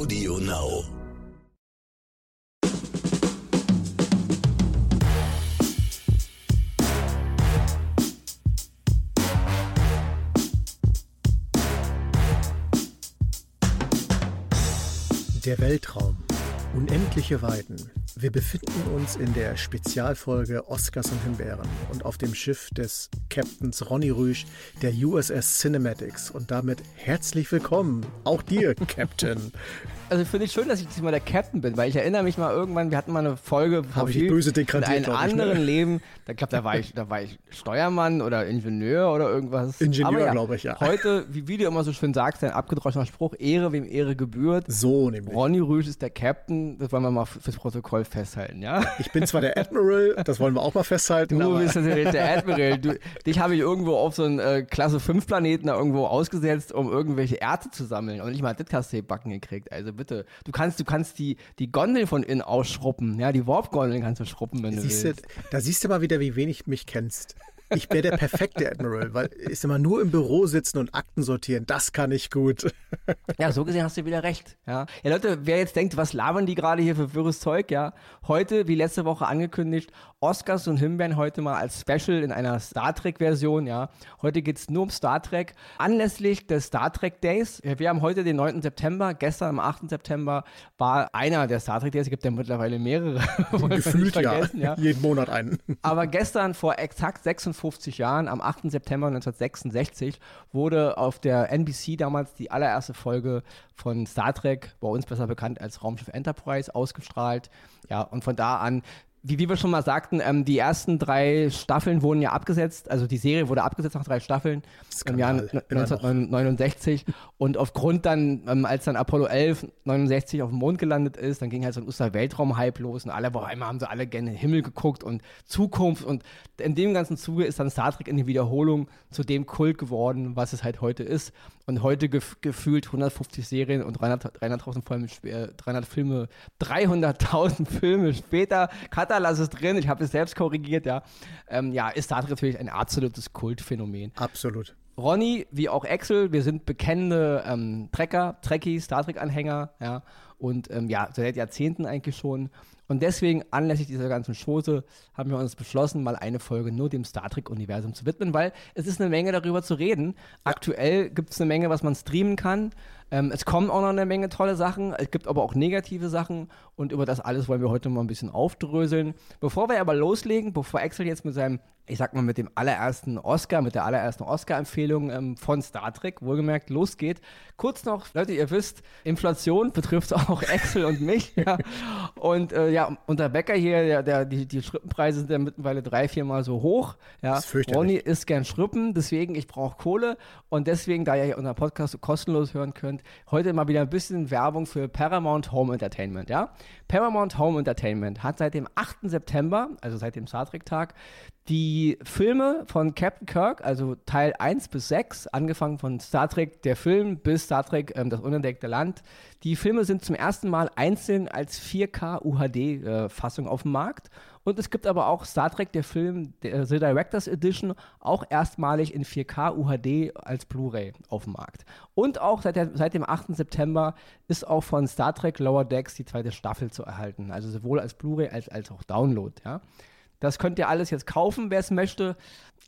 Audio Now. Der Weltraum. Unendliche Weiten. Wir befinden uns in der Spezialfolge Oscars und Himbeeren und auf dem Schiff des Captains Ronny Rüsch der USS Cinematics. Und damit herzlich willkommen, auch dir, Captain. Also finde ich schön, dass ich diesmal der Captain bin, weil ich erinnere mich mal irgendwann, wir hatten mal eine Folge Habe ich böse in einem glaub ich, ne? anderen Leben. Da glaube da war ich, da war ich Steuermann oder Ingenieur oder irgendwas. Ingenieur, Aber glaube ich, ja. Heute, wie, wie du immer so schön sagst, ein abgedroschener Spruch: Ehre wem Ehre gebührt. So nämlich. Ronny Rüsch ist der Captain. Das wollen wir mal fürs Protokoll festhalten, ja? Ich bin zwar der Admiral, das wollen wir auch mal festhalten, Du bist natürlich der Admiral. Du, dich habe ich irgendwo auf so einen äh, Klasse 5 Planeten da irgendwo ausgesetzt, um irgendwelche Erze zu sammeln. Und nicht mal du gebacken gekriegt. Also bitte. Du kannst, du kannst die, die Gondeln von innen ausschruppen. Ja, die Warp-Gondeln kannst du schruppen, wenn du siehst du, willst. da siehst du mal wieder, wie wenig mich kennst. Ich wäre der perfekte Admiral, weil ich immer nur im Büro sitzen und Akten sortieren, das kann ich gut. Ja, so gesehen hast du wieder recht. Ja. ja, Leute, wer jetzt denkt, was labern die gerade hier für wirres Zeug, ja. Heute, wie letzte Woche angekündigt, Oscars und Himbeeren heute mal als Special in einer Star Trek-Version, ja. Heute geht's nur um Star Trek. Anlässlich des Star Trek Days, wir haben heute den 9. September, gestern am 8. September war einer der Star Trek Days, es gibt ja mittlerweile mehrere. Gefühlt ja. ja. Jeden Monat einen. Aber gestern vor exakt 56 Jahren, am 8. September 1966, wurde auf der NBC damals die allererste Folge von Star Trek, bei uns besser bekannt als Raumschiff Enterprise, ausgestrahlt. Ja, und von da an wie, wie wir schon mal sagten, ähm, die ersten drei Staffeln wurden ja abgesetzt, also die Serie wurde abgesetzt nach drei Staffeln im Jahr Skandal, immer noch. 1969 und aufgrund dann, ähm, als dann Apollo 11 69 auf dem Mond gelandet ist, dann ging halt so ein Oster Weltraum-Hype los und alle, boah, einmal haben sie alle gerne in den Himmel geguckt und Zukunft. Und in dem ganzen Zuge ist dann Star Trek in die Wiederholung zu dem Kult geworden, was es halt heute ist und heute gef gefühlt 150 Serien und 300 300.000 Filme, sp- äh, 300 Filme, 300.000 Filme später, Katalas ist drin, ich habe es selbst korrigiert, ja, ähm, ja, ist Star Trek natürlich ein absolutes Kultphänomen. Absolut. Ronny, wie auch Axel, wir sind bekennende ähm, Trekker, Trekkies, Star Trek-Anhänger, ja, und ähm, ja, seit Jahrzehnten eigentlich schon. Und deswegen, anlässlich dieser ganzen Chose, haben wir uns beschlossen, mal eine Folge nur dem Star Trek-Universum zu widmen, weil es ist eine Menge darüber zu reden. Aktuell gibt es eine Menge, was man streamen kann. Ähm, es kommen auch noch eine Menge tolle Sachen. Es gibt aber auch negative Sachen. Und über das alles wollen wir heute mal ein bisschen aufdröseln. Bevor wir aber loslegen, bevor Axel jetzt mit seinem, ich sag mal, mit dem allerersten Oscar, mit der allerersten Oscar-Empfehlung ähm, von Star Trek, wohlgemerkt, losgeht, kurz noch, Leute, ihr wisst, Inflation betrifft auch Axel und mich. Ja. Und äh, ja, unser Bäcker hier, der, der, die, die Schrippenpreise sind ja mittlerweile drei, viermal so hoch. Ja. Das ist fürchterlich. Ronny isst gern Schrippen, deswegen ich brauche Kohle und deswegen, da ihr hier unseren Podcast so kostenlos hören könnt, heute mal wieder ein bisschen Werbung für Paramount Home Entertainment, ja? Paramount Home Entertainment hat seit dem 8. September, also seit dem Star Trek Tag, die Filme von Captain Kirk, also Teil 1 bis 6, angefangen von Star Trek der Film bis Star Trek ähm, das unentdeckte Land. Die Filme sind zum ersten Mal einzeln als 4K UHD äh, Fassung auf dem Markt und es gibt aber auch Star Trek der Film der, The Directors Edition auch erstmalig in 4K UHD als Blu-ray auf dem Markt. Und auch seit, der, seit dem 8. September ist auch von Star Trek Lower Decks die zweite Staffel zu erhalten, also sowohl als Blu-ray als, als auch Download, ja. Das könnt ihr alles jetzt kaufen, wer es möchte.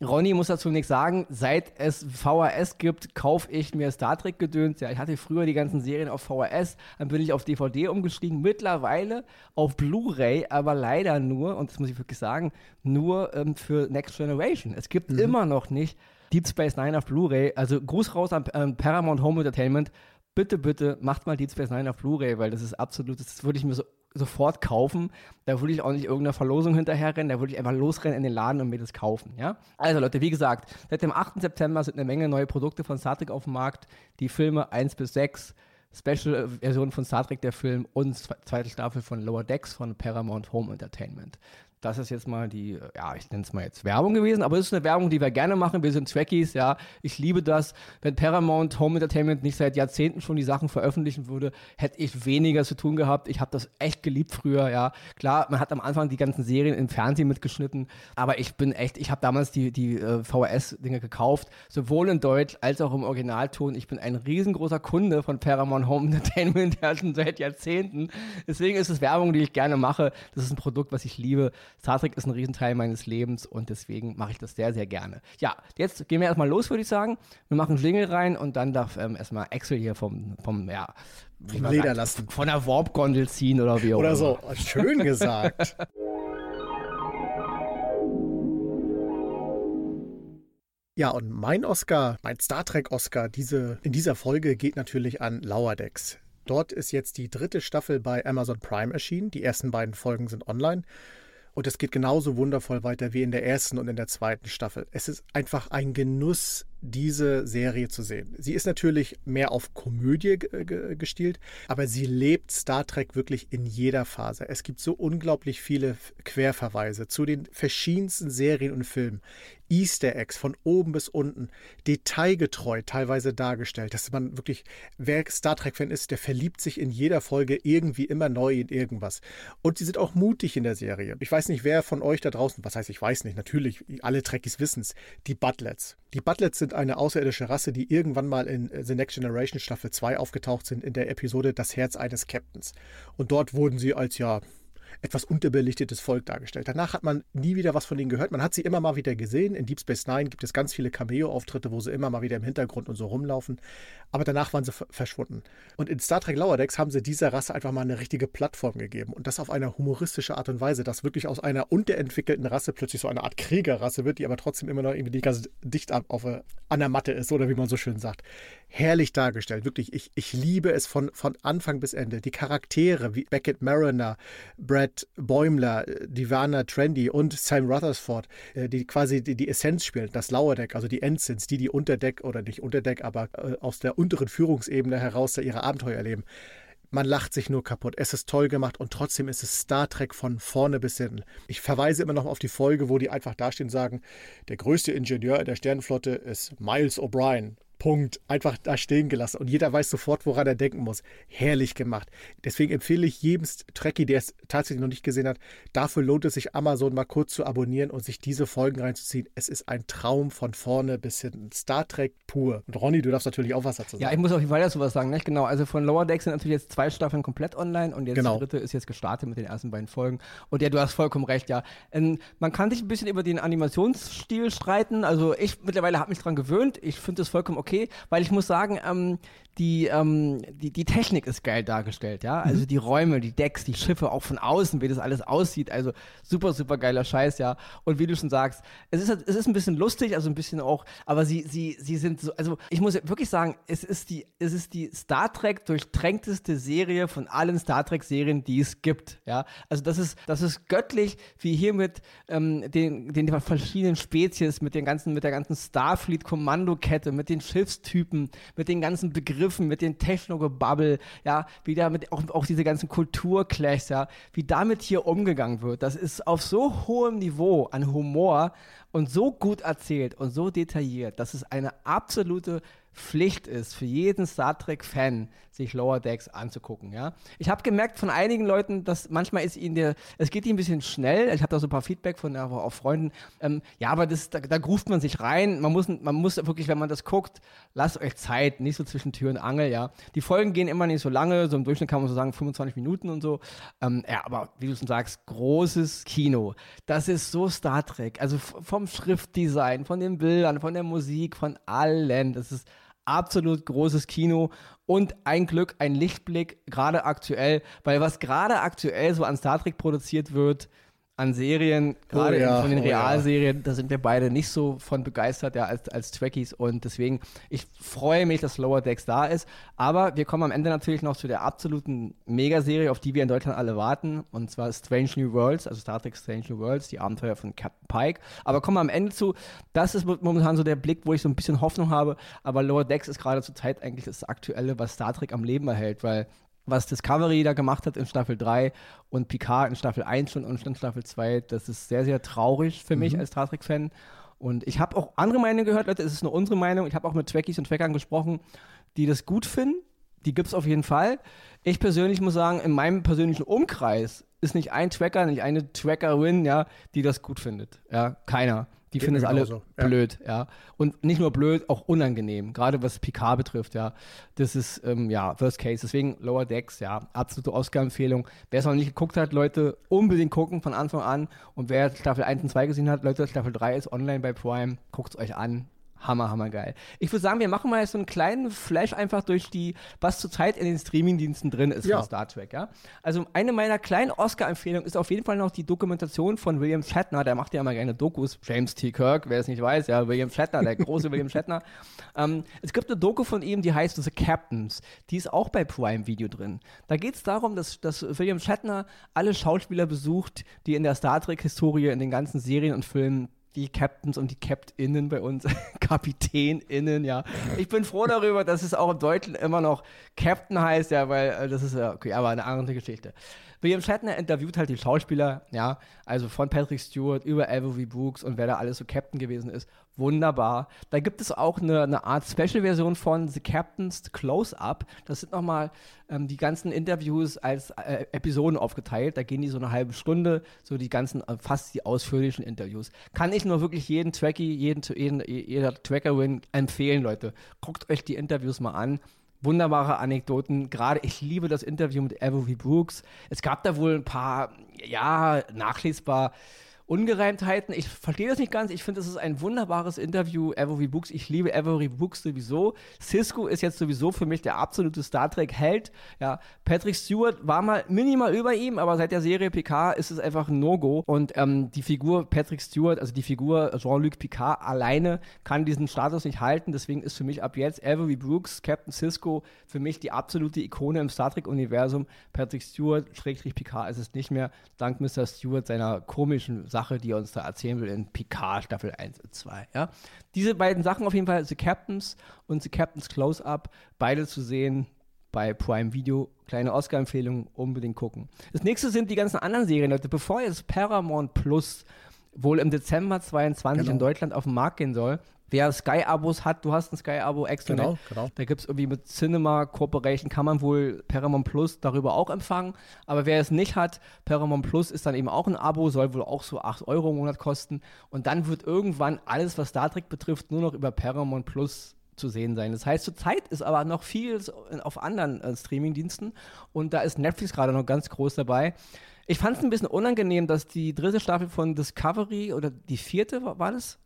Ronny muss dazu nichts sagen. Seit es VHS gibt, kaufe ich mir Star Trek gedöns. Ja, ich hatte früher die ganzen Serien auf VHS, dann bin ich auf DVD umgestiegen. Mittlerweile auf Blu-ray, aber leider nur, und das muss ich wirklich sagen, nur ähm, für Next Generation. Es gibt immer noch nicht Deep Space Nine auf Blu-ray. Also Gruß raus an ähm, Paramount Home Entertainment. Bitte, bitte, macht mal Deep Space Nine auf Blu-ray, weil das ist absolut, das würde ich mir so sofort kaufen. Da würde ich auch nicht irgendeiner Verlosung hinterherrennen, da würde ich einfach losrennen in den Laden und mir das kaufen, ja? Also Leute, wie gesagt, seit dem 8. September sind eine Menge neue Produkte von Star Trek auf dem Markt. Die Filme 1 bis 6, Special-Version von Star Trek, der Film und zwe- zweite Staffel von Lower Decks von Paramount Home Entertainment. Das ist jetzt mal die, ja, ich nenne es mal jetzt Werbung gewesen, aber es ist eine Werbung, die wir gerne machen. Wir sind Trekkies, ja. Ich liebe das. Wenn Paramount Home Entertainment nicht seit Jahrzehnten schon die Sachen veröffentlichen würde, hätte ich weniger zu tun gehabt. Ich habe das echt geliebt früher, ja. Klar, man hat am Anfang die ganzen Serien im Fernsehen mitgeschnitten, aber ich bin echt, ich habe damals die, die äh, VHS-Dinge gekauft, sowohl in Deutsch als auch im Originalton. Ich bin ein riesengroßer Kunde von Paramount Home Entertainment, ja, schon seit Jahrzehnten. Deswegen ist es Werbung, die ich gerne mache. Das ist ein Produkt, was ich liebe. Star Trek ist ein Riesenteil meines Lebens und deswegen mache ich das sehr, sehr gerne. Ja, jetzt gehen wir erstmal los, würde ich sagen. Wir machen Jingle rein und dann darf ähm, erstmal Axel hier vom, vom ja, vom Leder lassen. Von der Warp-Gondel ziehen oder wie auch Oder so. Schön gesagt. Ja, und mein Oscar, mein Star Trek Oscar diese, in dieser Folge geht natürlich an Lower Decks. Dort ist jetzt die dritte Staffel bei Amazon Prime erschienen. Die ersten beiden Folgen sind online. Und es geht genauso wundervoll weiter wie in der ersten und in der zweiten Staffel. Es ist einfach ein Genuss, diese Serie zu sehen. Sie ist natürlich mehr auf Komödie gestielt, aber sie lebt Star Trek wirklich in jeder Phase. Es gibt so unglaublich viele Querverweise zu den verschiedensten Serien und Filmen. Easter Eggs von oben bis unten, detailgetreu teilweise dargestellt, dass man wirklich, wer Star Trek-Fan ist, der verliebt sich in jeder Folge irgendwie immer neu in irgendwas. Und sie sind auch mutig in der Serie. Ich weiß nicht, wer von euch da draußen, was heißt, ich weiß nicht, natürlich, alle Trekkies wissen es, die Butlets. Die Butlets sind eine außerirdische Rasse, die irgendwann mal in The Next Generation Staffel 2 aufgetaucht sind, in der Episode Das Herz eines Captains. Und dort wurden sie als ja etwas unterbelichtetes Volk dargestellt. Danach hat man nie wieder was von ihnen gehört. Man hat sie immer mal wieder gesehen. In Deep Space Nine gibt es ganz viele Cameo-Auftritte, wo sie immer mal wieder im Hintergrund und so rumlaufen. Aber danach waren sie verschwunden. Und in Star Trek Lower Decks haben sie dieser Rasse einfach mal eine richtige Plattform gegeben. Und das auf eine humoristische Art und Weise, dass wirklich aus einer unterentwickelten Rasse plötzlich so eine Art Kriegerrasse wird, die aber trotzdem immer noch irgendwie ganz dicht auf, an der Matte ist, oder wie man so schön sagt. Herrlich dargestellt. Wirklich, ich, ich liebe es von, von Anfang bis Ende. Die Charaktere wie Beckett Mariner, Brad Brett Bäumler, Divana Trendy und Sam Rutherford, äh, die quasi die, die Essenz spielen, das Lower Deck, also die Ensigns, die die Unterdeck oder nicht Unterdeck, aber äh, aus der unteren Führungsebene heraus ihre Abenteuer erleben. Man lacht sich nur kaputt. Es ist toll gemacht und trotzdem ist es Star Trek von vorne bis hinten. Ich verweise immer noch auf die Folge, wo die einfach dastehen und sagen, der größte Ingenieur der Sternenflotte ist Miles O'Brien. Punkt. Einfach da stehen gelassen. Und jeder weiß sofort, woran er denken muss. Herrlich gemacht. Deswegen empfehle ich jedem Trekkie, der es tatsächlich noch nicht gesehen hat, dafür lohnt es sich, Amazon mal kurz zu abonnieren und sich diese Folgen reinzuziehen. Es ist ein Traum von vorne bis hinten. Star Trek pur. Und Ronny, du darfst natürlich auch was dazu sagen. Ja, ich muss auf jeden Fall dazu was sagen. Nicht? Genau, also von Lower Decks sind natürlich jetzt zwei Staffeln komplett online und jetzt genau. die dritte ist jetzt gestartet mit den ersten beiden Folgen. Und ja, du hast vollkommen recht, ja. Ähm, man kann sich ein bisschen über den Animationsstil streiten. Also ich mittlerweile habe mich daran gewöhnt. Ich finde es vollkommen okay okay, weil ich muss sagen, ähm, die, ähm, die, die Technik ist geil dargestellt, ja. Also mhm. die Räume, die Decks, die Schiffe, auch von außen, wie das alles aussieht. Also super, super geiler Scheiß, ja. Und wie du schon sagst, es ist, es ist ein bisschen lustig, also ein bisschen auch, aber sie, sie, sie sind so, also ich muss wirklich sagen, es ist die, es ist die Star Trek durchtränkteste Serie von allen Star Trek-Serien, die es gibt, ja. Also das ist, das ist göttlich, wie hier mit ähm, den, den verschiedenen Spezies, mit den ganzen, mit der ganzen Starfleet-Kommandokette, mit den Schiffstypen, mit den ganzen Begriffen mit den Techno-Gebubble, ja, wie damit auch, auch diese ganzen Kulturclashs, ja, wie damit hier umgegangen wird. Das ist auf so hohem Niveau an Humor und so gut erzählt und so detailliert, dass es eine absolute Pflicht ist für jeden Star Trek-Fan, sich Lower Decks anzugucken. Ja? Ich habe gemerkt von einigen Leuten, dass manchmal ist ihnen der, es geht ihnen ein bisschen schnell. Ich habe da so ein paar Feedback von ja, auch Freunden. Ähm, ja, aber das, da, da ruft man sich rein. Man muss, man muss wirklich, wenn man das guckt, lasst euch Zeit, nicht so zwischen Tür und Angel. Ja, die Folgen gehen immer nicht so lange. So im Durchschnitt kann man so sagen 25 Minuten und so. Ähm, ja, aber wie du schon sagst, großes Kino. Das ist so Star Trek. Also vom Schriftdesign, von den Bildern, von der Musik, von allen. Das ist absolut großes Kino und ein Glück, ein Lichtblick, gerade aktuell, weil was gerade aktuell so an Star Trek produziert wird, an Serien, gerade oh ja, von den oh Realserien, ja. da sind wir beide nicht so von begeistert, ja, als, als Trekkies. Und deswegen, ich freue mich, dass Lower Decks da ist. Aber wir kommen am Ende natürlich noch zu der absoluten Megaserie, auf die wir in Deutschland alle warten. Und zwar Strange New Worlds, also Star Trek Strange New Worlds, die Abenteuer von Captain Pike. Aber kommen wir am Ende zu. Das ist momentan so der Blick, wo ich so ein bisschen Hoffnung habe. Aber Lower Decks ist gerade zur Zeit eigentlich das Aktuelle, was Star Trek am Leben erhält, weil was Discovery da gemacht hat in Staffel 3 und Picard in Staffel 1 schon und in Staffel 2, das ist sehr, sehr traurig für mich als Star Trek-Fan. Und ich habe auch andere Meinungen gehört, Leute, es ist nur unsere Meinung. Ich habe auch mit Twackies und Trackern gesprochen, die das gut finden. Die gibt es auf jeden Fall. Ich persönlich muss sagen, in meinem persönlichen Umkreis ist nicht ein Tracker, nicht eine Trackerin, ja, die das gut findet. Ja, keiner. Die finden es alle genauso, ja. blöd, ja. Und nicht nur blöd, auch unangenehm. Gerade was Picard betrifft, ja. Das ist, ähm, ja, Worst Case. Deswegen Lower Decks, ja, absolute Oscar-Empfehlung. Wer es noch nicht geguckt hat, Leute, unbedingt gucken von Anfang an. Und wer Staffel 1 und 2 gesehen hat, Leute, Staffel 3 ist online bei Prime. Guckt es euch an. Hammer, hammer geil. Ich würde sagen, wir machen mal jetzt so einen kleinen Flash einfach durch die, was zurzeit in den Streamingdiensten drin ist Ja. von Star Trek, ja. Also eine meiner kleinen Oscar-Empfehlungen ist auf jeden Fall noch die Dokumentation von William Shatner, der macht ja immer gerne Dokus. James T. Kirk, wer es nicht weiß, ja, William Shatner, der große William Shatner. Ähm, es gibt eine Doku von ihm, die heißt The Captains. Die ist auch bei Prime Video drin. Da geht es darum, dass, dass William Shatner alle Schauspieler besucht, die in der Star Trek-Historie, in den ganzen Serien und Filmen die Captains und die Captinnen bei uns, KapitänInnen, ja. Ich bin froh darüber, dass es auch im Deutschen immer noch Captain heißt, ja, weil äh, das ist ja, okay, aber eine andere Geschichte. William Shatner interviewt halt die Schauspieler, ja, also von Patrick Stewart über Avery Brooks und wer da alles so Captain gewesen ist. Wunderbar. Da gibt es auch eine, eine Art Special-Version von The Captain's Close-Up. Das sind nochmal ähm, die ganzen Interviews als äh, Episoden aufgeteilt. Da gehen die so eine halbe Stunde, so die ganzen, äh, fast die ausführlichen Interviews. Kann ich nur wirklich jeden Trackie, jeden, jeden, jeder Trackerin empfehlen, Leute. Guckt euch die Interviews mal an wunderbare Anekdoten. Gerade ich liebe das Interview mit Avery Brooks. Es gab da wohl ein paar, ja, nachlesbar Ungereimtheiten. Ich verstehe das nicht ganz. Ich finde, es ist ein wunderbares Interview. Avery Brooks, ich liebe Avery Brooks sowieso. Cisco ist jetzt sowieso für mich der absolute Star Trek-Held. Ja, Patrick Stewart war mal minimal über ihm, aber seit der Serie Picard ist es einfach ein No-Go. Und ähm, die Figur Patrick Stewart, also die Figur Jean-Luc Picard alleine kann diesen Status nicht halten. Deswegen ist für mich ab jetzt Avery Brooks, Captain Cisco, für mich die absolute Ikone im Star Trek-Universum. Patrick Stewart, Schrägstrich Picard ist es nicht mehr, dank Mr. Stewart seiner komischen Sache, die er uns da erzählen will in Picard Staffel 1 und 2. Ja? Diese beiden Sachen auf jeden Fall, The Captains und The Captains Close-Up, beide zu sehen bei Prime Video. Kleine Oscar-Empfehlung, unbedingt gucken. Das nächste sind die ganzen anderen Serien, Leute. Bevor jetzt Paramount Plus wohl im Dezember 22 Genau. in Deutschland auf den Markt gehen soll, wer Sky-Abos hat, du hast ein Sky-Abo extra. Genau, genau. Da gibt es irgendwie mit Cinema Corporation, kann man wohl Paramount Plus darüber auch empfangen. Aber wer es nicht hat, Paramount Plus ist dann eben auch ein Abo, soll wohl auch so 8 Euro im Monat kosten. Und dann wird irgendwann alles, was Star Trek betrifft, nur noch über Paramount Plus zu sehen sein. Das heißt, zurzeit ist aber noch viel auf anderen äh, Streamingdiensten und da ist Netflix gerade noch ganz groß dabei. Ich fand es ein bisschen unangenehm, dass die dritte Staffel von Discovery oder die vierte war, war das?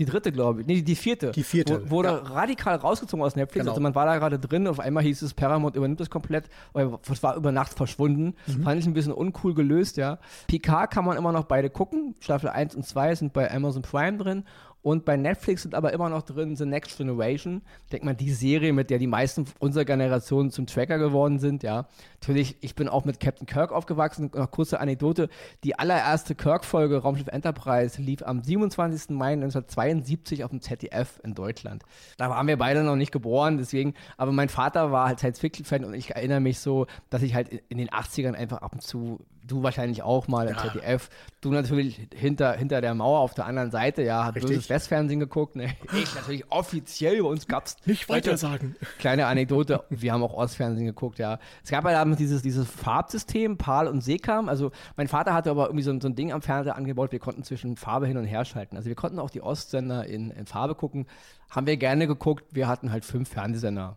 Die dritte, glaube ich. Nee, die vierte. Die vierte, Wo, wurde ja. radikal rausgezogen aus Netflix. Genau. Also man war da gerade drin, auf einmal hieß es, Paramount übernimmt das komplett. weil Es war über Nacht verschwunden. Mhm. Fand ich ein bisschen uncool gelöst, ja. Picard kann man immer noch beide gucken. Staffel 1 und 2 sind bei Amazon Prime drin. Und bei Netflix sind aber immer noch drin The Next Generation. Ich denke mal, die Serie, mit der die meisten unserer Generation zum Tracker geworden sind, ja. Natürlich, ich bin auch mit Captain Kirk aufgewachsen. Noch kurze Anekdote. Die allererste Kirk-Folge Raumschiff Enterprise lief am 27. Mai 1972 auf dem ZDF in Deutschland. Da waren wir beide noch nicht geboren, deswegen, aber mein Vater war halt Science-Fiction-Fan und ich erinnere mich so, dass ich halt in- in den 80ern einfach ab und zu, du wahrscheinlich auch mal im ZDF, du natürlich hinter, hinter der Mauer auf der anderen Seite, ja, hat Richtig. böses Westfernsehen geguckt, ne? Ich natürlich offiziell, bei uns gab's Nicht weiter sagen. Kleine Anekdote, wir haben auch Ostfernsehen geguckt, ja. Es gab ja damals dieses, dieses Farbsystem, PAL und SECAM. Also mein Vater hatte aber irgendwie so, ein- so ein Ding am Fernseher angebaut, wir konnten zwischen Farbe hin und her schalten. Also wir konnten auch die Ostsender in, in Farbe gucken. Haben wir gerne geguckt, wir hatten halt fünf Fernsehsender.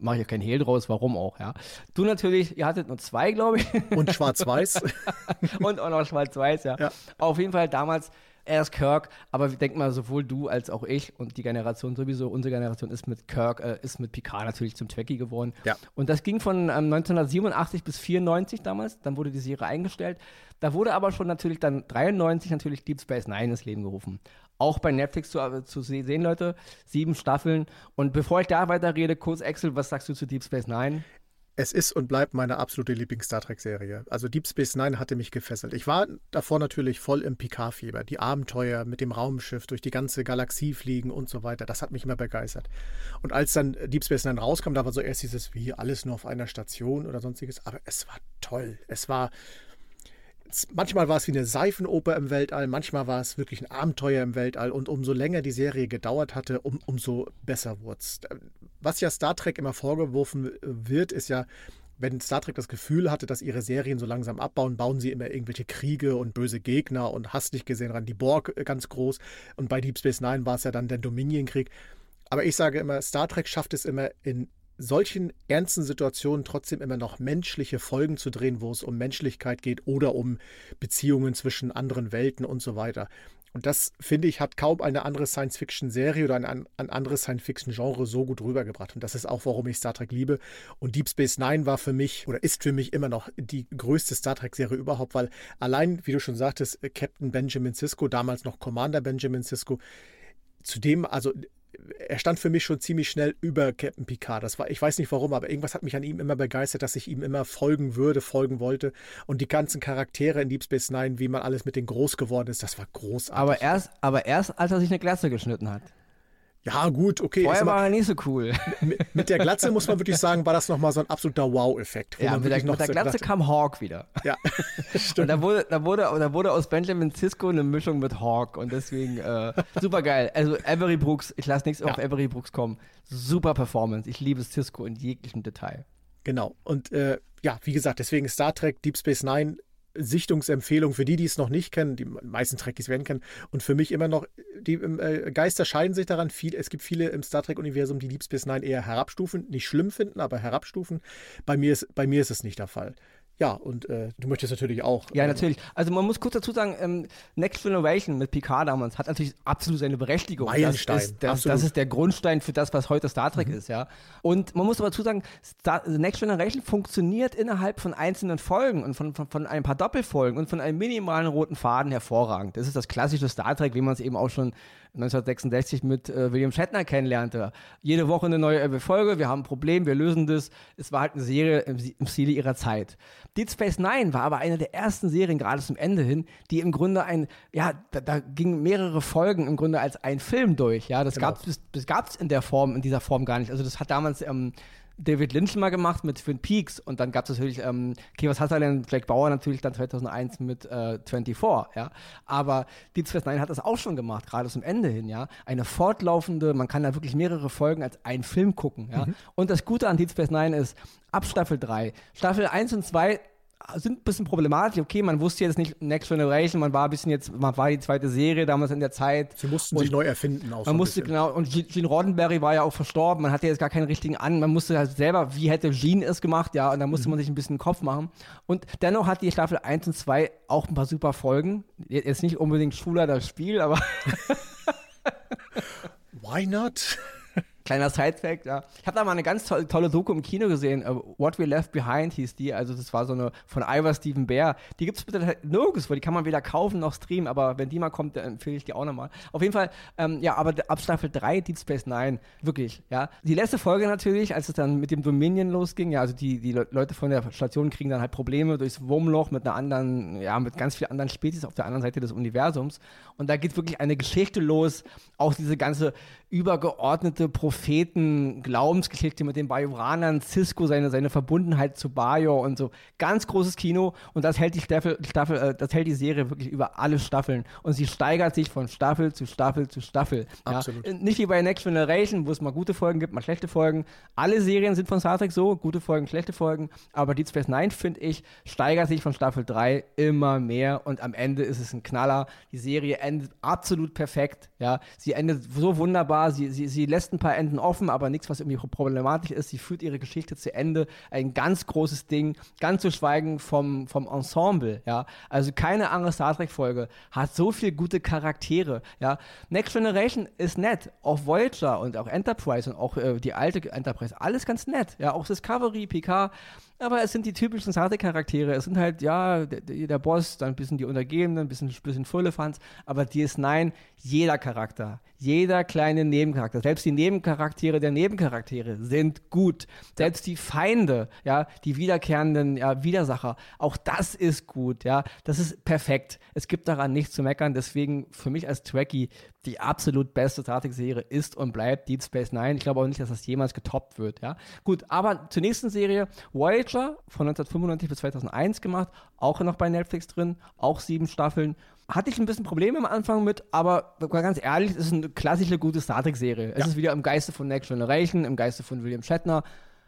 Mache ich ja kein Hehl draus, warum auch, ja. Du natürlich, ihr hattet nur zwei, glaube ich. Und schwarz-weiß. und auch noch schwarz-weiß, ja. Ja. Auf jeden Fall damals erst Kirk, aber ich denke mal, sowohl du als auch ich und die Generation sowieso, unsere Generation ist mit Kirk, äh, ist mit Picard natürlich zum Trekkie geworden. Ja. Und das ging von ähm, 1987 bis 94 damals, dann wurde die Serie eingestellt. Da wurde aber schon natürlich dann 93 natürlich Deep Space Nine ins Leben gerufen. Auch bei Netflix zu, äh, zu se- sehen, Leute. Sieben Staffeln. Und bevor ich da weiter rede, kurz Axel, was sagst du zu Deep Space Nine? Es ist und bleibt meine absolute Lieblings-Star Trek-Serie. Also Deep Space Nine hatte mich gefesselt. Ich war davor natürlich voll im Picard-Fieber. Die Abenteuer mit dem Raumschiff durch die ganze Galaxie fliegen und so weiter. Das hat mich immer begeistert. Und als dann Deep Space Nine rauskam, da war so erst dieses, wie alles nur auf einer Station oder sonstiges. Aber es war toll. Es war manchmal war es wie eine Seifenoper im Weltall, manchmal war es wirklich ein Abenteuer im Weltall und umso länger die Serie gedauert hatte, um, umso besser wurde es. Was ja Star Trek immer vorgeworfen wird, ist ja, wenn Star Trek das Gefühl hatte, dass ihre Serien so langsam abbauen, bauen sie immer irgendwelche Kriege und böse Gegner und hast nicht gesehen ran die Borg äh, ganz groß und bei Deep Space Nine war es ja dann der Dominion-Krieg. Aber ich sage immer, Star Trek schafft es immer in solchen ernsten Situationen trotzdem immer noch menschliche Folgen zu drehen, wo es um Menschlichkeit geht oder um Beziehungen zwischen anderen Welten und so weiter. Und das, finde ich, hat kaum eine andere Science-Fiction-Serie oder ein, ein anderes Science-Fiction-Genre so gut rübergebracht. Und das ist auch, warum ich Star Trek liebe. Und Deep Space Nine war für mich oder ist für mich immer noch die größte Star Trek-Serie überhaupt, weil allein, wie du schon sagtest, Captain Benjamin Sisko, damals noch Commander Benjamin Sisko, zudem, also er stand für mich schon ziemlich schnell über Captain Picard. Das war, ich weiß nicht warum, aber irgendwas hat mich an ihm immer begeistert, dass ich ihm immer folgen würde, folgen wollte. Und die ganzen Charaktere in Deep Space Nine, wie man alles mit denen groß geworden ist, das war großartig. Aber erst, aber erst als er sich eine Glatze geschnitten hat. Ja, gut, okay. Vorher war er nicht so cool. Mit, mit, der Glatze muss man wirklich sagen, war das nochmal so ein absoluter Wow-Effekt. Ja, mit der, mit der Glatze kam Hawk wieder. Ja, stimmt. Und da wurde, da, wurde, da wurde aus Benjamin Cisco eine Mischung mit Hawk und deswegen äh, super geil. Also Avery Brooks, ich lasse nichts ja. auf Avery Brooks kommen. Super Performance. Ich liebe Cisco in jeglichem Detail. Genau. Und äh, ja, wie gesagt, deswegen Star Trek Deep Space Nine Sichtungsempfehlung für die, die es noch nicht kennen. Die meisten Trekkies werden kennen. Und für mich immer noch, die äh, Geister scheiden sich daran. Viel, es gibt viele im Star Trek-Universum, die Deep Space Nine eher herabstufen. Nicht schlimm finden, aber herabstufen. Bei mir ist, bei mir ist es nicht der Fall. Ja, und äh, du möchtest natürlich auch. Ja, äh, natürlich. Also man muss kurz dazu sagen, ähm, Next Generation mit Picard damals hat natürlich absolut seine Berechtigung. Meilenstein. Das ist, das, das ist der Grundstein für das, was heute Star Trek mhm. ist, ja. Und man muss aber dazu sagen, Star, Next Generation funktioniert innerhalb von einzelnen Folgen und von, von, von ein paar Doppelfolgen und von einem minimalen roten Faden hervorragend. Das ist das klassische Star Trek, wie man es eben auch schon 1966 mit äh, William Shatner kennenlernte. Jede Woche eine neue Folge, wir haben ein Problem, wir lösen das. Es war halt eine Serie im, im Stile ihrer Zeit. Deep Space Nine war aber eine der ersten Serien, gerade zum Ende hin, die im Grunde ein, ja, da, da gingen mehrere Folgen im Grunde als ein Film durch. Ja, das genau. gab es in der Form, in dieser Form gar nicht. Also das hat damals ähm, David Lynch mal gemacht mit Twin Peaks und dann gab es natürlich ähm, Kivas Sutherland, Jack Bauer natürlich dann 2001 mit äh, 24, ja. Aber Deep Space Nine hat das auch schon gemacht, gerade zum Ende hin, ja. Eine fortlaufende, man kann da wirklich mehrere Folgen als einen Film gucken, ja. Mhm. Und das Gute an Deep Space Nine ist, ab Staffel 3, Staffel 1 und 2 sind ein bisschen problematisch. Okay, man wusste jetzt nicht Next Generation, man war ein bisschen jetzt, man war die zweite Serie damals in der Zeit. Sie mussten sich neu erfinden. Auch man musste genau, und Gene Roddenberry war ja auch verstorben, man hatte jetzt gar keinen richtigen an, man musste halt selber, wie hätte Gene es gemacht, ja, und da musste mhm. man sich ein bisschen den Kopf machen. Und dennoch hat die Staffel 1 und 2 auch ein paar super Folgen. Jetzt nicht unbedingt Schuler das Spiel, aber. Why not? Kleiner Sidefact, ja. Ich habe da mal eine ganz tolle, tolle Doku im Kino gesehen. Uh, What We Left Behind hieß die. Also, das war so eine von Ivor Stephen Bear. Die gibt es bitte halt nirgends, weil die kann man weder kaufen noch streamen. Aber wenn die mal kommt, dann empfehle ich die auch nochmal. Auf jeden Fall, ähm, ja, aber ab Staffel 3 Deep Space Nine, wirklich, ja. Die letzte Folge natürlich, als es dann mit dem Dominion losging, ja, also die, die Leute von der Station kriegen dann halt Probleme durchs Wurmloch mit einer anderen, ja, mit ganz vielen anderen Spezies auf der anderen Seite des Universums. Und da geht wirklich eine Geschichte los. Auch diese ganze übergeordnete Propheten-Glaubensgeschichte mit den Bajoranern, Cisco, seine, seine Verbundenheit zu Bajor und so. Ganz großes Kino und das hält die Staffel, Staffel äh, das hält die Serie wirklich über alle Staffeln und sie steigert sich von Staffel zu Staffel zu Staffel. Absolut. Ja? Nicht wie bei Next Generation, wo es mal gute Folgen gibt, mal schlechte Folgen. Alle Serien sind von Star Trek so, gute Folgen, schlechte Folgen, aber Deep Space Nine, finde ich, steigert sich von Staffel 3 immer mehr und am Ende ist es ein Knaller. Die Serie endet absolut perfekt, ja. Sie endet so wunderbar war. Sie, sie, sie lässt ein paar Enden offen, aber nichts, was irgendwie problematisch ist. Sie führt ihre Geschichte zu Ende. Ein ganz großes Ding, ganz zu schweigen vom, vom Ensemble. Ja? Also keine andere Star Trek-Folge hat so viele gute Charaktere. Ja? Next Generation ist nett. Auch Voyager und auch Enterprise und auch äh, die alte Enterprise. Alles ganz nett. Ja? Auch Discovery, Picard. Aber es sind die typischen Star Trek-Charaktere. Es sind halt, ja, der, der, Boss, dann ein bisschen die Untergebenen, ein bisschen, bisschen Fans, aber DS9, jeder Charakter, jeder kleine Nebencharakter, selbst die Nebencharaktere der Nebencharaktere sind gut. Selbst die Feinde, ja, die wiederkehrenden ja, Widersacher, auch das ist gut, ja. Das ist perfekt. Es gibt daran nichts zu meckern. Deswegen für mich als Trekkie die absolut beste Star Trek-Serie ist und bleibt Deep Space Nine. Ich glaube auch nicht, dass das jemals getoppt wird, ja. Gut, aber zur nächsten Serie, Voyager von 1995 bis 2001 gemacht, auch noch bei Netflix drin, auch sieben Staffeln hatte ich ein bisschen Probleme am Anfang mit, aber ganz ehrlich, es ist eine klassische gute Star Trek-Serie. Es ja. ist wieder im Geiste von Next Generation, im Geiste von William Shatner.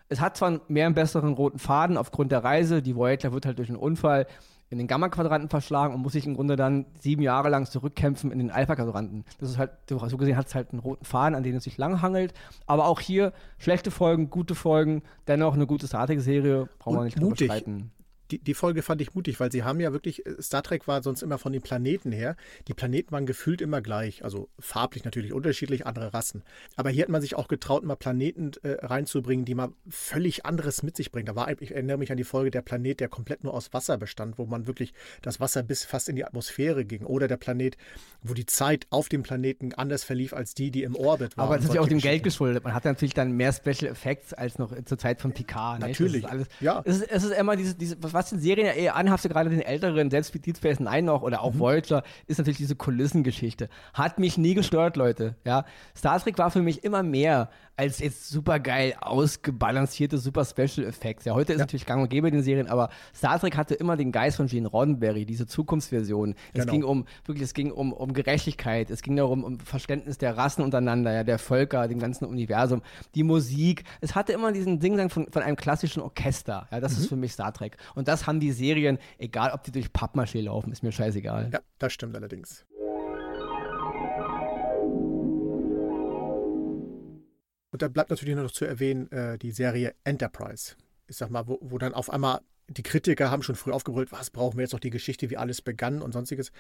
Es hat zwar mehr einen besseren roten Faden aufgrund der Reise. Die Voyager wird halt durch einen Unfall in den Gamma-Quadranten verschlagen und muss sich im Grunde dann sieben Jahre lang zurückkämpfen in den Alpha-Quadranten. Das ist halt, so gesehen hat es halt einen roten Faden, an dem es sich langhangelt. Aber auch hier schlechte Folgen, gute Folgen, dennoch eine gute Star Trek-Serie, brauchen wir nicht drüber streiten die, die Folge fand ich mutig, weil sie haben ja wirklich, äh, Star Trek war sonst immer von den Planeten her, die Planeten waren gefühlt immer gleich, also farblich natürlich unterschiedlich, andere Rassen. Aber hier hat man sich auch getraut, mal Planeten äh, reinzubringen, die mal völlig anderes mit sich bringen. Da war, ich erinnere mich an die Folge der Planet, der komplett nur aus Wasser bestand, wo man wirklich das Wasser bis fast in die Atmosphäre ging. Oder der Planet, wo die Zeit auf dem Planeten anders verlief als die, die im Orbit waren. Aber das ist ja auch dem Geld geschuldet. Man hat natürlich dann mehr Special Effects als noch zur Zeit von Picard. Natürlich. Alles, ja. Es ist, es ist immer diese, diese, was was den Serien ja eher anhafte, gerade den älteren, selbst wie Deep Space Nine noch oder auch mhm. Voyager, ist natürlich diese Kulissengeschichte. Hat mich nie gestört, Leute. Ja? Star Trek war für mich immer mehr als jetzt super geil ausgebalancierte super Special Effects. Ja, heute ist ja. natürlich gang und gäbe in den Serien, aber Star Trek hatte immer den Geist von Gene Roddenberry, diese Zukunftsversion. Es genau. ging um, wirklich, es ging um, um Gerechtigkeit, es ging darum, um Verständnis der Rassen untereinander, ja, der Völker, dem ganzen Universum, die Musik. Es hatte immer diesen Ding von, von einem klassischen Orchester. Ja, das mhm. ist für mich Star Trek. Und das haben die Serien, egal ob die durch Pappmaché laufen, ist mir scheißegal. Ja, das stimmt allerdings. Und da bleibt natürlich nur noch zu erwähnen, äh, die Serie Enterprise. Ich sag mal, wo, wo dann auf einmal die Kritiker haben schon früh aufgebrüllt, was brauchen wir jetzt noch die Geschichte, wie alles begann und sonstiges.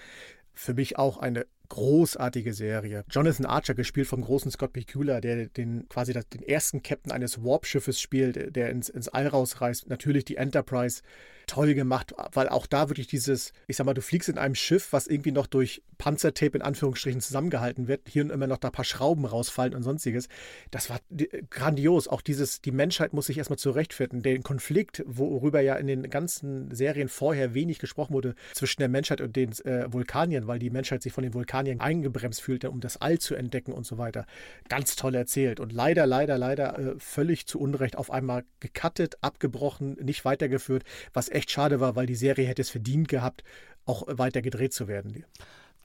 Für mich auch eine großartige Serie. Jonathan Archer, gespielt vom großen Scott Bakula, der den quasi den ersten Captain eines Warp-Schiffes spielt, der ins, ins All rausreist. Natürlich die Enterprise toll gemacht, weil auch da wirklich dieses, ich sag mal, du fliegst in einem Schiff, was irgendwie noch durch Panzertape in Anführungsstrichen zusammengehalten wird, hier und immer noch da ein paar Schrauben rausfallen und sonstiges. Das war grandios. Auch dieses, die Menschheit muss sich erstmal zurechtfinden. Den Konflikt, worüber ja in den ganzen Serien vorher wenig gesprochen wurde, zwischen der Menschheit und den äh, Vulkaniern, weil die Menschheit sich von den Vulkaniern eingebremst fühlte, um das All zu entdecken und so weiter. Ganz toll erzählt. Und leider, leider, leider äh, völlig zu Unrecht auf einmal gecuttet, abgebrochen, nicht weitergeführt, was echt schade war, weil die Serie hätte es verdient gehabt, auch weiter gedreht zu werden.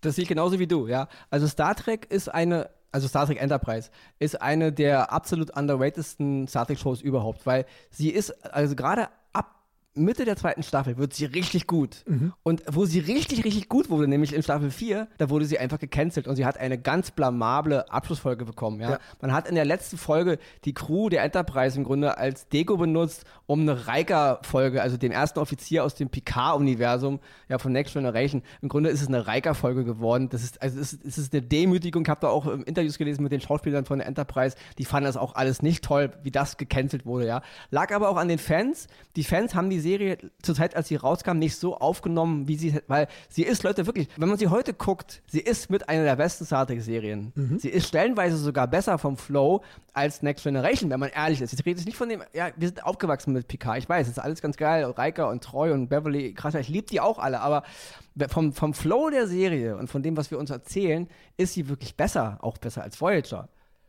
Das sehe ich genauso wie du, ja. Also Star Trek ist eine, also Star Trek Enterprise ist eine der absolut underratedsten Star Trek Shows überhaupt, weil sie ist, also gerade Mitte der zweiten Staffel wird sie richtig gut. Mhm. Und wo sie richtig, richtig gut wurde, nämlich in Staffel 4, da wurde sie einfach gecancelt und sie hat eine ganz blamable Abschlussfolge bekommen. Ja? ja. Man hat in der letzten Folge die Crew der Enterprise im Grunde als Deko benutzt, um eine Riker-Folge, also den ersten Offizier aus dem Picard-Universum, ja, von Next Generation. Im Grunde ist es eine Riker-Folge geworden. Das ist, also es ist, es ist eine Demütigung. Ich habe da auch Interviews gelesen mit den Schauspielern von der Enterprise. Die fanden das auch alles nicht toll, wie das gecancelt wurde, ja. Lag aber auch an den Fans. Die Fans haben die Serie zur Zeit, als sie rauskam, nicht so aufgenommen, wie sie, weil sie ist, Leute, wirklich, wenn man sie heute guckt, sie ist mit einer der besten Star Trek-Serien. Mhm. Sie ist stellenweise sogar besser vom Flow als Next Generation, wenn man ehrlich ist. Sie redet nicht von dem, ja, wir sind aufgewachsen mit Picard, ich weiß, es ist alles ganz geil, Riker und Troy und Beverly, krass, ich liebe die auch alle, aber vom, vom Flow der Serie und von dem, was wir uns erzählen, ist sie wirklich besser, auch besser als Voyager.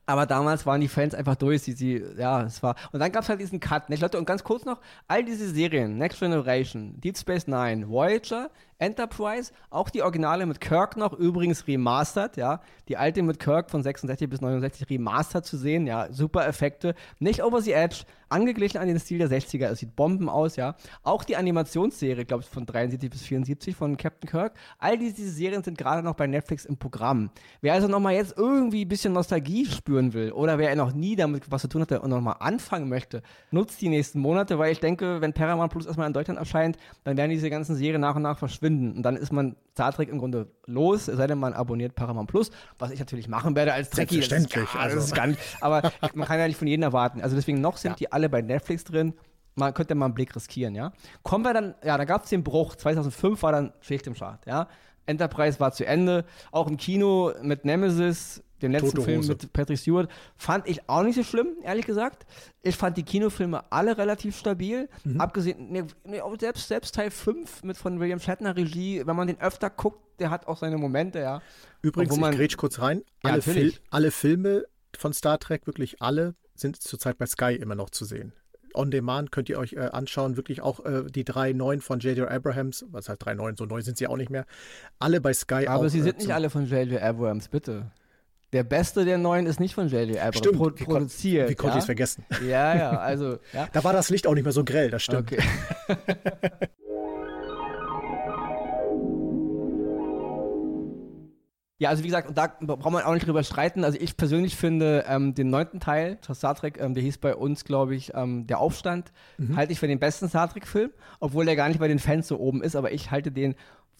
Aber damals waren die Fans einfach durch. Sie, sie, ja, es war. Und dann gab es halt diesen Cut. Ne? Leute, und ganz kurz noch: all diese Serien, Next Generation, Deep Space Nine, Voyager, Enterprise, auch die Originale mit Kirk noch, übrigens remastered, ja. Die alte mit Kirk von 66 bis 69 remastered zu sehen, ja. Super Effekte. Nicht over the edge, angeglichen an den Stil der 60er. Es sieht Bomben aus, ja. Auch die Animationsserie, glaube ich, von 73 bis 74 von Captain Kirk. All diese Serien sind gerade noch bei Netflix im Programm. Wer also nochmal jetzt irgendwie ein bisschen Nostalgie spüren will oder wer noch nie damit was zu tun hatte und nochmal anfangen möchte, nutzt die nächsten Monate, weil ich denke, wenn Paramount Plus erstmal in Deutschland erscheint, dann werden diese ganzen Serien nach und nach verschwinden verschwinden. Und dann ist man Star Trek im Grunde los, es sei denn, man abonniert Paramount Plus, was ich natürlich machen werde als Trekkie. Selbstverständlich. Das ist, ja, das ist also. ganz, aber man kann ja nicht von jedem erwarten. Also deswegen noch sind ja. die alle bei Netflix drin. man könnte mal einen Blick riskieren, ja. Kommen wir dann, ja, da gab es den Bruch. 2005 war dann Schicht im Schacht, ja. Enterprise war zu Ende. Auch im Kino mit Nemesis, dem letzten Tote Film Hose. mit Patrick Stewart, fand ich auch nicht so schlimm, ehrlich gesagt. Ich fand die Kinofilme alle relativ stabil. Mhm. Abgesehen, nee, auch selbst, selbst Teil 5 mit von William Shatner Regie, wenn man den öfter guckt, der hat auch seine Momente, ja. Übrigens, man- ich grätsch kurz rein. Ja, Alle, Fil natürlich. alle Filme von Star Trek, wirklich alle, sind zurzeit bei Sky immer noch zu sehen. On Demand könnt ihr euch äh, anschauen, wirklich auch äh, die drei neuen von J.J. Abrahams, was heißt drei neuen, so neu sind sie auch nicht mehr. Alle bei Sky auch. Aber sie äh, sind nicht zum- alle von J.J. Abrams, bitte. Der beste der neuen ist nicht von J.J. Abrams Stimmt, pro wie produziert. Wie konnte ja? ich es vergessen? Ja, ja, also, ja. Da war das Licht auch nicht mehr so grell, das stimmt. Okay. Ja, also wie gesagt, und da braucht man auch nicht drüber streiten. Also ich persönlich finde ähm, den neunten Teil von Star Trek, ähm, der hieß bei uns, glaube ich, ähm, Der Aufstand, halte ich für den besten Star Trek-Film, obwohl der gar nicht bei den Fans so oben ist, aber ich halte den,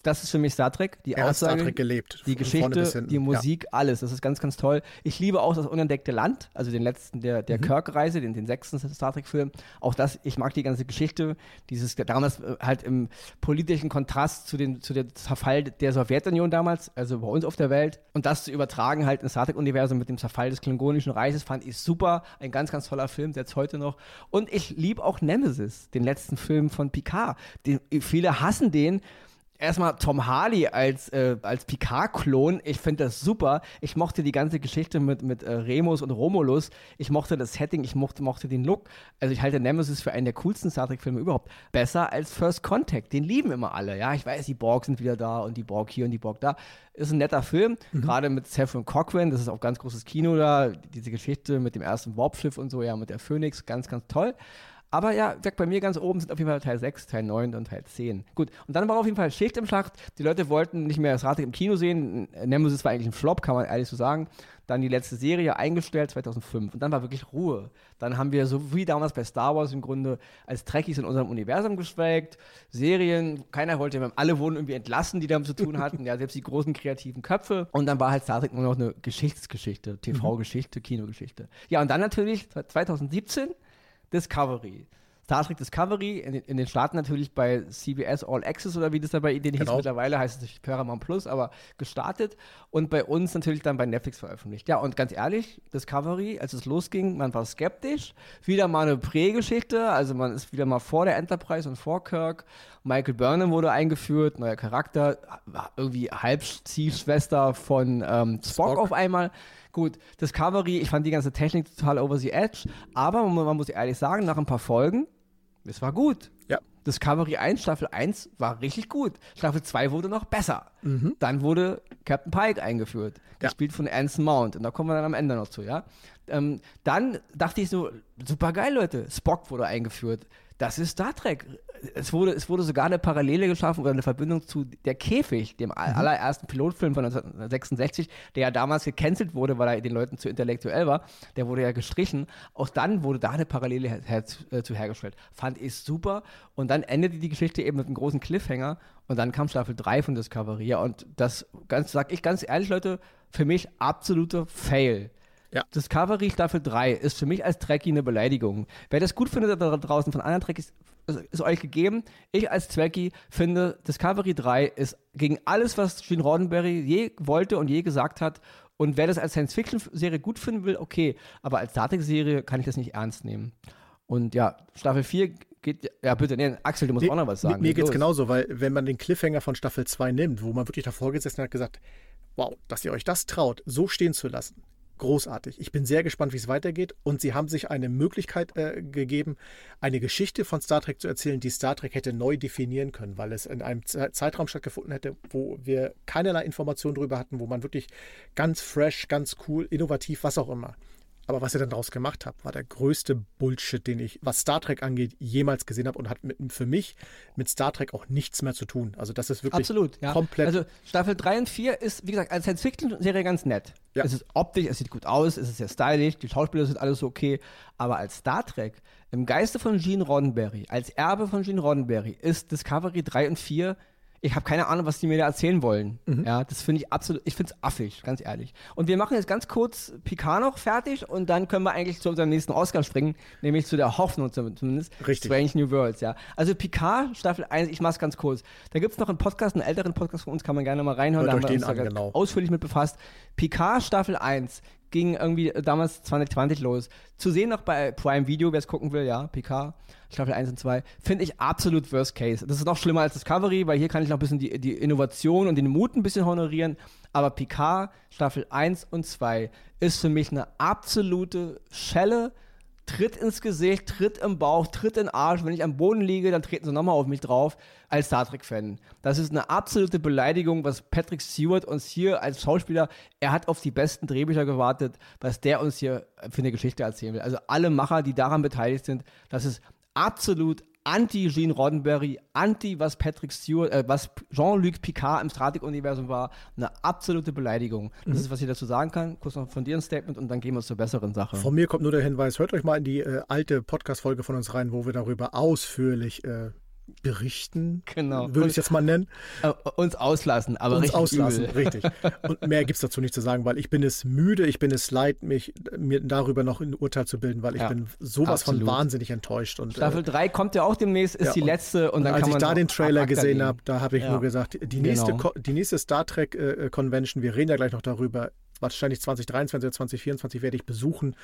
das ist für mich Star Trek, die Er hat Star Aussage, Trek gelebt. die Geschichte, die Musik, alles. Das ist ganz, ganz toll. Ich liebe auch das unentdeckte Land, also den letzten, der, Mhm. der Kirk-Reise, den, den sechsten Star Trek-Film. Auch das, ich mag die ganze Geschichte, dieses damals äh, halt im politischen Kontrast zu, den, zu dem Zerfall der Sowjetunion damals, also bei uns auf der Welt. Und das zu übertragen halt ins Star Trek-Universum mit dem Zerfall des Klingonischen Reiches, fand ich super. Ein ganz, ganz toller Film, selbst heute noch. Und ich liebe auch Nemesis, den letzten Film von Picard. Den, viele hassen den, Erstmal Tom Hardy als, äh, als Picard-Klon, ich finde das super. Ich mochte die ganze Geschichte mit, mit äh, Remus und Romulus. Ich mochte das Setting, ich mochte, mochte den Look. Also ich halte Nemesis für einen der coolsten Star Trek-Filme überhaupt. Besser als First Contact. Den lieben immer alle. Ja, ich weiß, die Borg sind wieder da und die Borg hier und die Borg da. Ist ein netter Film, gerade mit Saffron Cochran. Das ist auch ganz großes Kino da. Diese Geschichte mit dem ersten Warpschiff und so, ja, mit der Phoenix. Ganz, ganz toll. Aber ja, gesagt, bei mir ganz oben sind auf jeden Fall Teil 6, Teil 9 und Teil 10. Gut, und dann war auf jeden Fall Schicht im Schacht. Die Leute wollten nicht mehr das Radtrek im Kino sehen. Nemesis war eigentlich ein Flop, kann man ehrlich so sagen. Dann die letzte Serie eingestellt, 2005. Und dann war wirklich Ruhe. Dann haben wir, so wie damals bei Star Wars im Grunde, als Trekkies in unserem Universum geschwelgt. Serien, keiner wollte mehr, alle wurden irgendwie entlassen, die damit zu tun hatten. ja, selbst die großen kreativen Köpfe. Und dann war halt Star Trek nur noch eine Geschichtsgeschichte, TV-Geschichte, Kinogeschichte. Ja, und dann natürlich 2017 Discovery. Star Trek Discovery, in den, in den Staaten natürlich bei CBS All Access oder wie das da bei denen hieß Genau. mittlerweile, heißt es Paramount Plus, aber gestartet und bei uns natürlich dann bei Netflix veröffentlicht. Ja, und ganz ehrlich, Discovery, als es losging, man war skeptisch, wieder mal eine Prägeschichte, also man ist wieder mal vor der Enterprise und vor Kirk. Michael Burnham wurde eingeführt, neuer Charakter, war irgendwie Halbziehschwester von ähm, Spock, Spock. auf einmal. Gut, Discovery, ich fand die ganze Technik total over the edge, aber man, man muss ehrlich sagen, nach ein paar Folgen, es war gut. Ja. Discovery 1, Staffel 1 war richtig gut. Staffel 2 wurde noch besser. Dann wurde Captain Pike eingeführt, Ja. gespielt von Anson Mount. Und da kommen wir dann am Ende noch zu, ja. Ähm, dann dachte ich so, super geil, Leute. Spock wurde eingeführt. Das ist Star Trek. Es wurde, es wurde sogar eine Parallele geschaffen oder eine Verbindung zu Der Käfig, dem all- allerersten Pilotfilm von 1966, der ja damals gecancelt wurde, weil er den Leuten zu intellektuell war. Der wurde ja gestrichen. Auch dann wurde da eine Parallele her, her, äh, zu hergestellt. Fand ich super. Und dann endete die Geschichte eben mit einem großen Cliffhanger. Und dann kam Staffel 3 von Discovery. Ja, und das ganz, sag ich ganz ehrlich, Leute, für mich absoluter Fail. Ja. Discovery Staffel 3 ist für mich als Trekkie eine Beleidigung. Wer das gut findet da draußen von anderen Trekkies, ist, ist euch gegeben. Ich als Trekkie finde, Discovery 3 ist gegen alles, was Gene Roddenberry je wollte und je gesagt hat. Und wer das als Science-Fiction-Serie gut finden will, okay. Aber als Star Trek-Serie kann ich das nicht ernst nehmen. Und ja, Staffel 4 geht, ja bitte, nee, Axel, du musst auch noch was sagen. Mir, geht's Los. genauso, weil wenn man den Cliffhanger von Staffel 2 nimmt, wo man wirklich davor gesessen hat gesagt, wow, dass ihr euch das traut, so stehen zu lassen. Großartig. Ich bin sehr gespannt, wie es weitergeht. Und sie haben sich eine Möglichkeit äh, gegeben, eine Geschichte von Star Trek zu erzählen, die Star Trek hätte neu definieren können, weil es in einem Ze- Zeitraum stattgefunden hätte, wo wir keinerlei Informationen darüber hatten, wo man wirklich ganz fresh, ganz cool, innovativ, was auch immer. Aber was ihr dann daraus gemacht habt, war der größte Bullshit, den ich, was Star Trek angeht, jemals gesehen habe und hat mit, für mich mit Star Trek auch nichts mehr zu tun. Also das ist wirklich Absolut, ja. komplett. Also Staffel 3 und 4 ist, wie gesagt, als Science-Fiction-Serie ganz nett. Ja. Es ist optisch, es sieht gut aus, es ist sehr stylisch, die Schauspieler sind alles okay. Aber als Star Trek, im Geiste von Gene Roddenberry, als Erbe von Gene Roddenberry, ist Discovery 3 und 4 Ich habe keine Ahnung, was die mir da erzählen wollen. Mhm. Ja, das finde ich absolut, ich finde es affig, ganz ehrlich. Und wir machen jetzt ganz kurz Picard noch fertig und dann können wir eigentlich zu unserem nächsten Oscar springen, nämlich zu der Hoffnung zumindest. Richtig. Strange New Worlds, ja. Also Picard, Staffel 1, ich mach's ganz kurz. Da gibt es noch einen Podcast, einen älteren Podcast von uns, kann man gerne mal reinhören, Hört da haben wir uns an, genau. ausführlich mit befasst. Picard Staffel 1 ging irgendwie damals 2020 los. Zu sehen noch bei Prime Video, wer es gucken will, ja, PK, Staffel 1 und 2, finde ich absolut Worst Case. Das ist noch schlimmer als Discovery, weil hier kann ich noch ein bisschen die, die Innovation und den Mut ein bisschen honorieren. Aber PK, Staffel 1 und 2 ist für mich eine absolute Schelle Tritt ins Gesicht, Tritt im Bauch, Tritt in den Arsch. Wenn ich am Boden liege, dann treten sie nochmal auf mich drauf als Star Trek-Fan. Das ist eine absolute Beleidigung, was Patrick Stewart uns hier als Schauspieler, er hat auf die besten Drehbücher gewartet, was der uns hier für eine Geschichte erzählen will. Also alle Macher, die daran beteiligt sind, das ist absolut anti-Gene Roddenberry, anti was Patrick Stewart, äh, was Jean-Luc Picard im Star Trek-Universum war, eine absolute Beleidigung. Das mhm. ist, was ich dazu sagen kann. Kurz noch von dir ein Statement und dann gehen wir zur besseren Sache. Von mir kommt nur der Hinweis, hört euch mal in die äh, alte Podcast-Folge von uns rein, wo wir darüber ausführlich äh, berichten, genau. würde ich es jetzt mal nennen. Äh, uns auslassen, aber uns richtig auslassen, übel. richtig. Und mehr gibt es dazu nicht zu sagen, weil ich bin es müde, ich bin es leid, mich mir darüber noch ein Urteil zu bilden, weil ich Ja, bin sowas absolut. von wahnsinnig enttäuscht. Und, Staffel äh, 3 kommt ja auch demnächst, ist ja, die und- letzte und dann als kann ich man da den Trailer gesehen habe, da habe ich Ja. nur gesagt, die nächste, Genau. Die nächste Star Trek äh, Convention, wir reden ja gleich noch darüber, wahrscheinlich 2023 oder 2024 werde ich besuchen.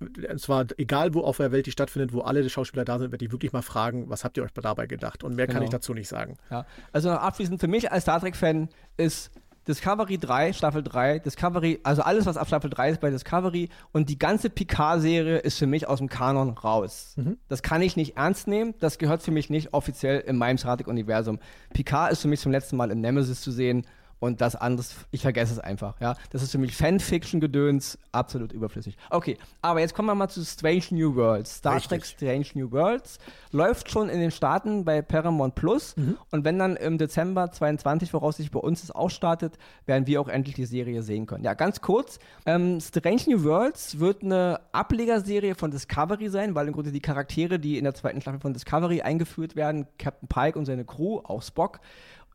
Und zwar egal, wo auf der Welt die stattfindet, wo alle Schauspieler da sind, werde ich wirklich mal fragen, was habt ihr euch dabei gedacht? Und mehr kann Genau. ich dazu nicht sagen. Ja. Also noch abschließend für mich als Star Trek-Fan ist Discovery 3, Staffel 3, Discovery, also alles, was ab Staffel 3 ist bei Discovery und die ganze Picard-Serie ist für mich aus dem Kanon raus. Das kann ich nicht ernst nehmen, das gehört für mich nicht offiziell in meinem Star Trek-Universum. Picard ist für mich zum letzten Mal in Nemesis zu sehen und das andere, ich vergesse es einfach, ja. Das ist für mich Fanfiction-Gedöns, absolut überflüssig. Okay, aber jetzt kommen wir mal zu Strange New Worlds. Star Richtig. Trek Strange New Worlds läuft schon in den Staaten bei Paramount Plus und wenn dann im Dezember 22 voraussichtlich bei uns es auch startet, werden wir auch endlich die Serie sehen können. Ja, ganz kurz, ähm, Strange New Worlds wird eine Ablegerserie von Discovery sein, weil im Grunde die Charaktere, die in der zweiten Staffel von Discovery eingeführt werden, Captain Pike und seine Crew, auch Spock,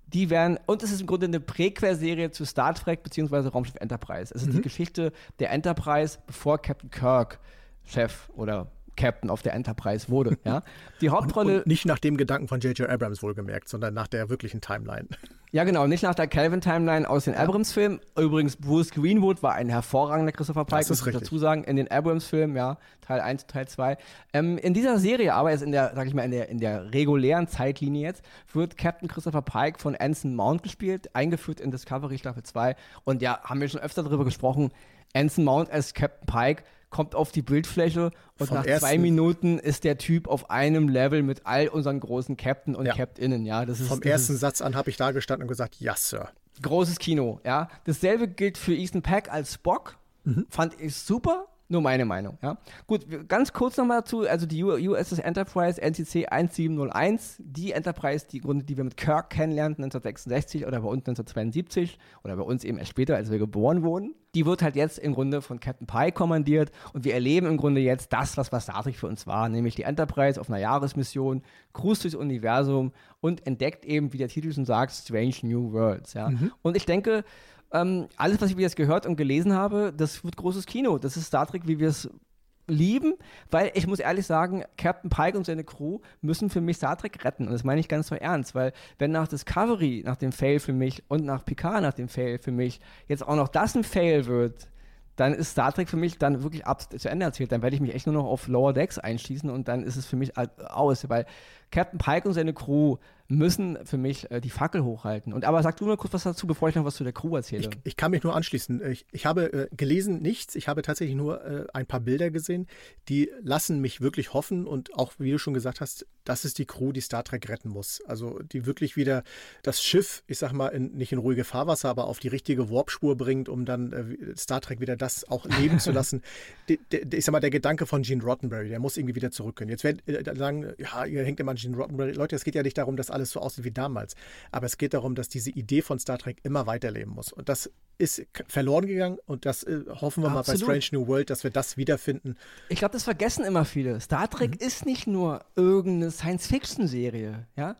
die werden, und es ist im Grunde eine Präquel-Serie zu Star Trek bzw. Raumschiff Enterprise. Es ist die Geschichte der Enterprise, bevor Captain Kirk Chef oder Captain auf der Enterprise wurde. Ja? Die Hauptrolle, Und nicht nach dem Gedanken von J.J. Abrams wohlgemerkt, sondern nach der wirklichen Timeline. ja genau, nicht nach der Calvin-Timeline aus den Abrams-Filmen. Übrigens, Bruce Greenwood war ein hervorragender Christopher Pike, Das muss ich richtig. dazu sagen, in den Abrams-Filmen, ja, Teil 1, Teil 2. Ähm, in dieser Serie, aber jetzt in der, sag ich mal, in der, in der regulären Zeitlinie jetzt, wird Captain Christopher Pike von Anson Mount gespielt, eingeführt in Discovery Staffel 2. Und ja, haben wir schon öfter darüber gesprochen, Anson Mount als Captain Pike kommt auf die Bildfläche und Vom nach zwei ersten- Minuten ist der Typ auf einem Level mit all unseren großen Captain und Ja. Captainen, ja. Das ist, Vom das ersten ist Satz an habe ich da gestanden und gesagt, ja, Sir. großes Kino, ja. Dasselbe gilt für Ethan Peck als Spock. Fand ich super. Nur meine Meinung, ja. Gut, ganz kurz nochmal dazu, also die USS Enterprise NCC 1701, die Enterprise, die Grunde, die wir mit Kirk kennenlernten 1966 oder bei uns 1972 oder bei uns eben erst später, als wir geboren wurden, die wird halt jetzt im Grunde von Captain Pike kommandiert und wir erleben im Grunde jetzt das, was, was Star Trek für uns war, nämlich die Enterprise auf einer Jahresmission, cruist durchs Universum und entdeckt eben, wie der Titel schon sagt, Strange New Worlds, ja. Und ich denke, ähm, alles, was ich jetzt gehört und gelesen habe, das wird großes Kino. Das ist Star Trek, wie wir es lieben, weil ich muss ehrlich sagen, Captain Pike und seine Crew müssen für mich Star Trek retten. Und das meine ich ganz so ernst, weil wenn nach Discovery, nach dem Fail für mich und nach Picard nach dem Fail für mich jetzt auch noch das ein Fail wird, dann ist Star Trek für mich dann wirklich ab zu Ende erzählt. Dann werde ich mich echt nur noch auf Lower Decks einschließen und dann ist es für mich aus, weil Captain Pike und seine Crew müssen für mich äh, die Fackel hochhalten. Und aber sag du mal kurz was dazu, bevor ich noch was zu der Crew erzähle. Ich kann mich nur anschließen. Ich, ich habe äh, gelesen nichts. Ich habe tatsächlich nur äh, ein paar Bilder gesehen, die lassen mich wirklich hoffen und auch, wie du schon gesagt hast, das ist die Crew, die Star Trek retten muss. Also die wirklich wieder das Schiff, ich sag mal, in, nicht in ruhige Fahrwasser, aber auf die richtige Warpspur bringt, um dann äh, Star Trek wieder das auch leben zu lassen. De, de, ich sag mal, der Gedanke von Gene Roddenberry, der muss irgendwie wieder zurück können. Jetzt werden äh, sagen, ja, ihr hängt immer an Gene Roddenberry. Leute, es geht ja nicht darum, dass alles so aussieht wie damals. Aber es geht darum, dass diese Idee von Star Trek immer weiterleben muss. Und das ist verloren gegangen und das äh, hoffen wir mal Absolut. bei Strange New World, dass wir das wiederfinden. Ich glaube, das vergessen immer viele. Star Trek ist nicht nur irgendeine Science-Fiction-Serie, ja.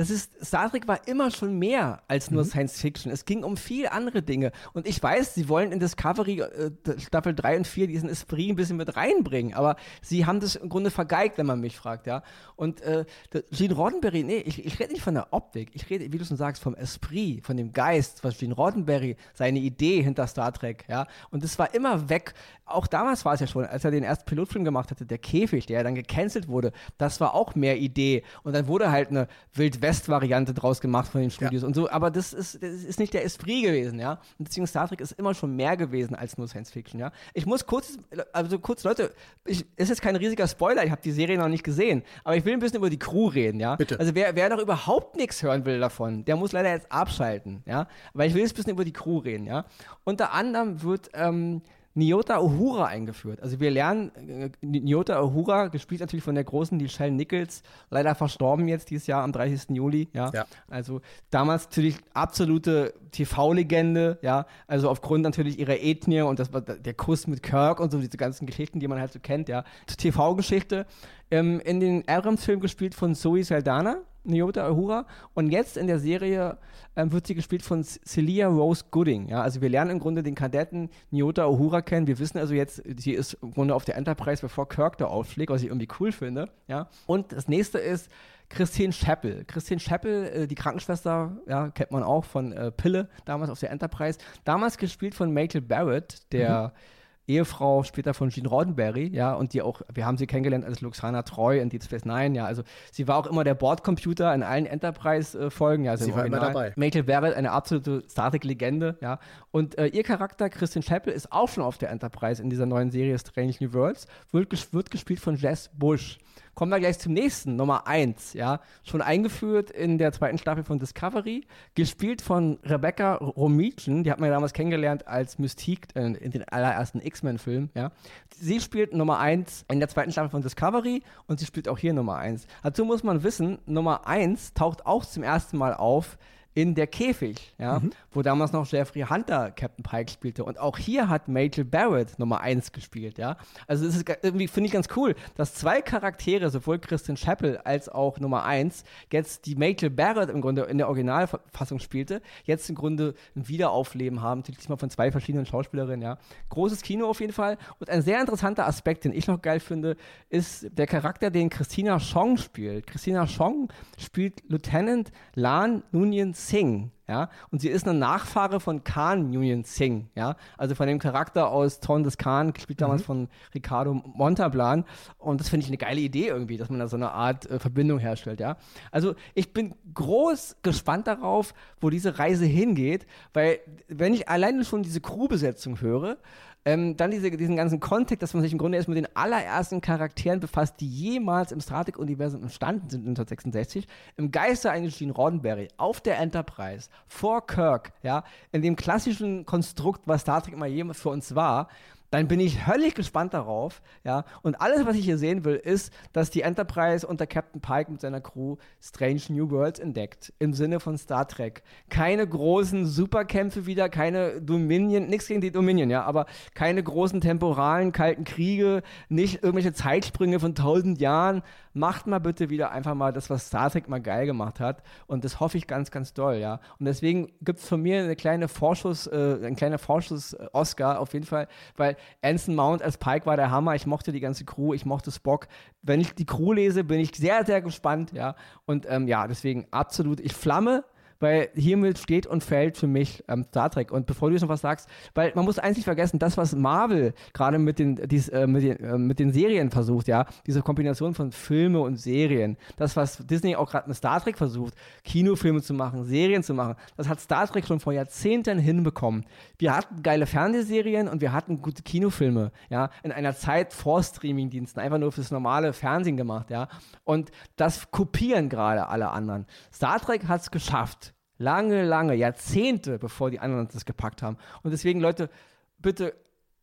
Das ist, Star Trek war immer schon mehr als nur mhm. Science Fiction. Es ging um viel andere Dinge. Und ich weiß, sie wollen in Discovery äh, Staffel 3 und 4 diesen Esprit ein bisschen mit reinbringen, aber sie haben das im Grunde vergeigt, wenn man mich fragt, ja. Und äh, Gene Roddenberry, nee, ich, ich rede nicht von der Optik, ich rede, wie du schon sagst, vom Esprit, von dem Geist, was Gene Roddenberry, seine Idee hinter Star Trek, ja. Und das war immer weg. Auch damals war es ja schon, als er den ersten Pilotfilm gemacht hatte, der Käfig, der ja dann gecancelt wurde, das war auch mehr Idee. Und dann wurde halt eine Wild-West-Variante draus gemacht von den Studios ja. und so. Aber das ist, das ist nicht der Esprit gewesen, ja. Und deswegen Star Trek ist immer schon mehr gewesen als nur Science Fiction, ja. Ich muss kurz, also kurz, Leute, ich, ist jetzt kein riesiger Spoiler, ich habe die Serie noch nicht gesehen, aber ich will ein bisschen über die Crew reden, ja. Bitte. Also wer, wer noch überhaupt nichts hören will davon, der muss leider jetzt abschalten, ja. Weil ich will jetzt ein bisschen über die Crew reden, ja. Unter anderem wird ähm, Nyota Uhura eingeführt. Also wir lernen äh, Nyota Uhura, gespielt natürlich von der großen Nichelle Nichols, leider verstorben jetzt dieses Jahr am 30. Juli, ja. ja. Also damals natürlich absolute TV-Legende, ja. Also aufgrund natürlich ihrer Ethnie und das, der Kuss mit Kirk und so, diese ganzen Geschichten, die man halt so kennt, ja. TV-Geschichte. Ähm, in den Abrams-Film gespielt von Zoe Saldana, Nyota Uhura. Und jetzt in der Serie ähm, wird sie gespielt von Celia Rose Gooding. Ja? Also wir lernen im Grunde den Kadetten Nyota Uhura kennen. Wir wissen also jetzt, sie ist im Grunde auf der Enterprise, bevor Kirk da aufschlägt, was ich irgendwie cool finde. Ja? Und das nächste ist Christine Scheppel. Christine Scheppel, äh, die Krankenschwester, ja, kennt man auch von äh, Pille, damals auf der Enterprise. Damals gespielt von Maytel Barrett, der mhm Ehefrau später von Gene Roddenberry, ja, und die auch, wir haben sie kennengelernt als Luxana Treu in Deep Space Nine, ja, also sie war auch immer der Bordcomputer in allen Enterprise-Folgen, ja, also sie war immer dabei. Maytel Barrett, eine absolute Star Trek-Legende, ja, und äh, ihr Charakter, Christian Chappell, ist auch schon auf der Enterprise in dieser neuen Serie Strange New Worlds, wird, wird gespielt von Jess Bush. Kommen wir gleich zum nächsten, Nummer 1, ja. Schon eingeführt in der zweiten Staffel von Discovery, gespielt von Rebecca Romijn, die hat man ja damals kennengelernt als Mystique in, in den allerersten X-Men-Filmen, ja. Sie spielt Nummer 1 in der zweiten Staffel von Discovery und sie spielt auch hier Nummer 1. Dazu muss man wissen, Nummer 1 taucht auch zum ersten Mal auf in Der Käfig, ja, mhm. wo damals noch Jeffrey Hunter Captain Pike spielte. Und auch hier hat Majel Barrett Nummer 1 gespielt, ja. Also es ist irgendwie, finde ich ganz cool, dass zwei Charaktere, sowohl Christian Chappell als auch Nummer 1, jetzt die Majel Barrett im Grunde in der Originalfassung spielte, jetzt im Grunde ein Wiederaufleben haben, diesmal von zwei verschiedenen Schauspielerinnen, ja. Großes Kino auf jeden Fall. Und ein sehr interessanter Aspekt, den ich noch geil finde, ist der Charakter, den Christina Chong spielt. Christina Chong spielt Lieutenant Lan Nunien Singh, ja, und sie ist eine Nachfahre von Khan Union Singh, ja, also von dem Charakter aus Ton des Khan, gespielt damals mhm. von Ricardo Montalban und das finde ich eine geile Idee irgendwie, dass man da so eine Art äh, Verbindung herstellt, ja. Also ich bin groß gespannt darauf, wo diese Reise hingeht, weil wenn ich alleine schon diese Crewbesetzung höre, ähm, dann diese, diesen ganzen Kontext, dass man sich im Grunde erst mit den allerersten Charakteren befasst, die jemals im Star Trek-Universum entstanden sind 1966, im Geiste eines Gene Roddenberry, auf der Enterprise, vor Kirk, ja, in dem klassischen Konstrukt, was Star Trek immer jemals für uns war, dann bin ich höllisch gespannt darauf, ja. Und alles, was ich hier sehen will, ist, dass die Enterprise unter Captain Pike mit seiner Crew Strange New Worlds entdeckt, im Sinne von Star Trek. Keine großen Superkämpfe wieder, keine Dominion, nichts gegen die Dominion, ja, aber keine großen temporalen kalten Kriege, nicht irgendwelche Zeitsprünge von tausend Jahren. Macht mal bitte wieder einfach mal das, was Star Trek mal geil gemacht hat. Und das hoffe ich ganz, ganz doll, ja. Und deswegen gibt es von mir eine kleine Vorschuss, äh, ein kleiner Vorschuss-Oscar auf jeden Fall, weil Anson Mount als Pike war der Hammer. Ich mochte die ganze Crew, ich mochte Spock. Wenn ich die Crew lese, bin ich sehr, sehr gespannt, ja. Und ähm, ja, deswegen absolut, ich flamme weil hiermit steht und fällt für mich ähm, Star Trek. Und bevor du jetzt noch was sagst, weil man muss eins nicht vergessen, das, was Marvel gerade mit den, äh, mit, äh, mit den Serien versucht, ja, diese Kombination von Filme und Serien, das, was Disney auch gerade mit Star Trek versucht, Kinofilme zu machen, Serien zu machen, das hat Star Trek schon vor Jahrzehnten hinbekommen. Wir hatten geile Fernsehserien und wir hatten gute Kinofilme, ja, in einer Zeit vor Streamingdiensten, einfach nur fürs normale Fernsehen gemacht, ja. Und das kopieren gerade alle anderen. Star Trek hat es geschafft, Lange, lange, Jahrzehnte, bevor die anderen das gepackt haben. Und deswegen, Leute, bitte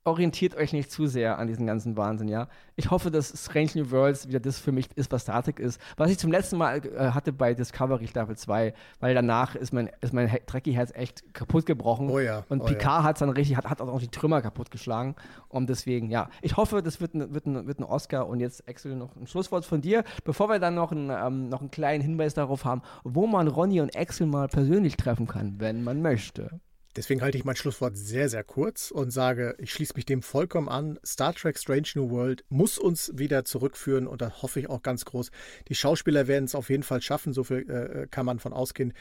orientiert euch nicht zu sehr an diesen ganzen Wahnsinn, ja. Ich hoffe, dass Strange New Worlds wieder das für mich ist, was Star Trek ist. Was ich zum letzten Mal äh, hatte bei Discovery Staffel 2, weil danach ist mein, ist mein Trekkie-Herz echt kaputt gebrochen. Oh ja. Und oh Picard ja. hat dann richtig, hat, hat auch die Trümmer kaputt geschlagen. Und deswegen, ja. Ich hoffe, das wird ein, wird ein, wird ein Oscar. Und jetzt, Axel, noch ein Schlusswort von dir, bevor wir dann noch, ein, ähm, noch einen kleinen Hinweis darauf haben, wo man Ronny und Axel mal persönlich treffen kann, wenn man möchte. Deswegen halte ich mein Schlusswort sehr, sehr kurz und sage, ich schließe mich dem vollkommen an. Star Trek Strange New World muss uns wieder zurückführen und da hoffe ich auch ganz groß. Die Schauspieler werden es auf jeden Fall schaffen, so viel äh, kann man von ausgehen.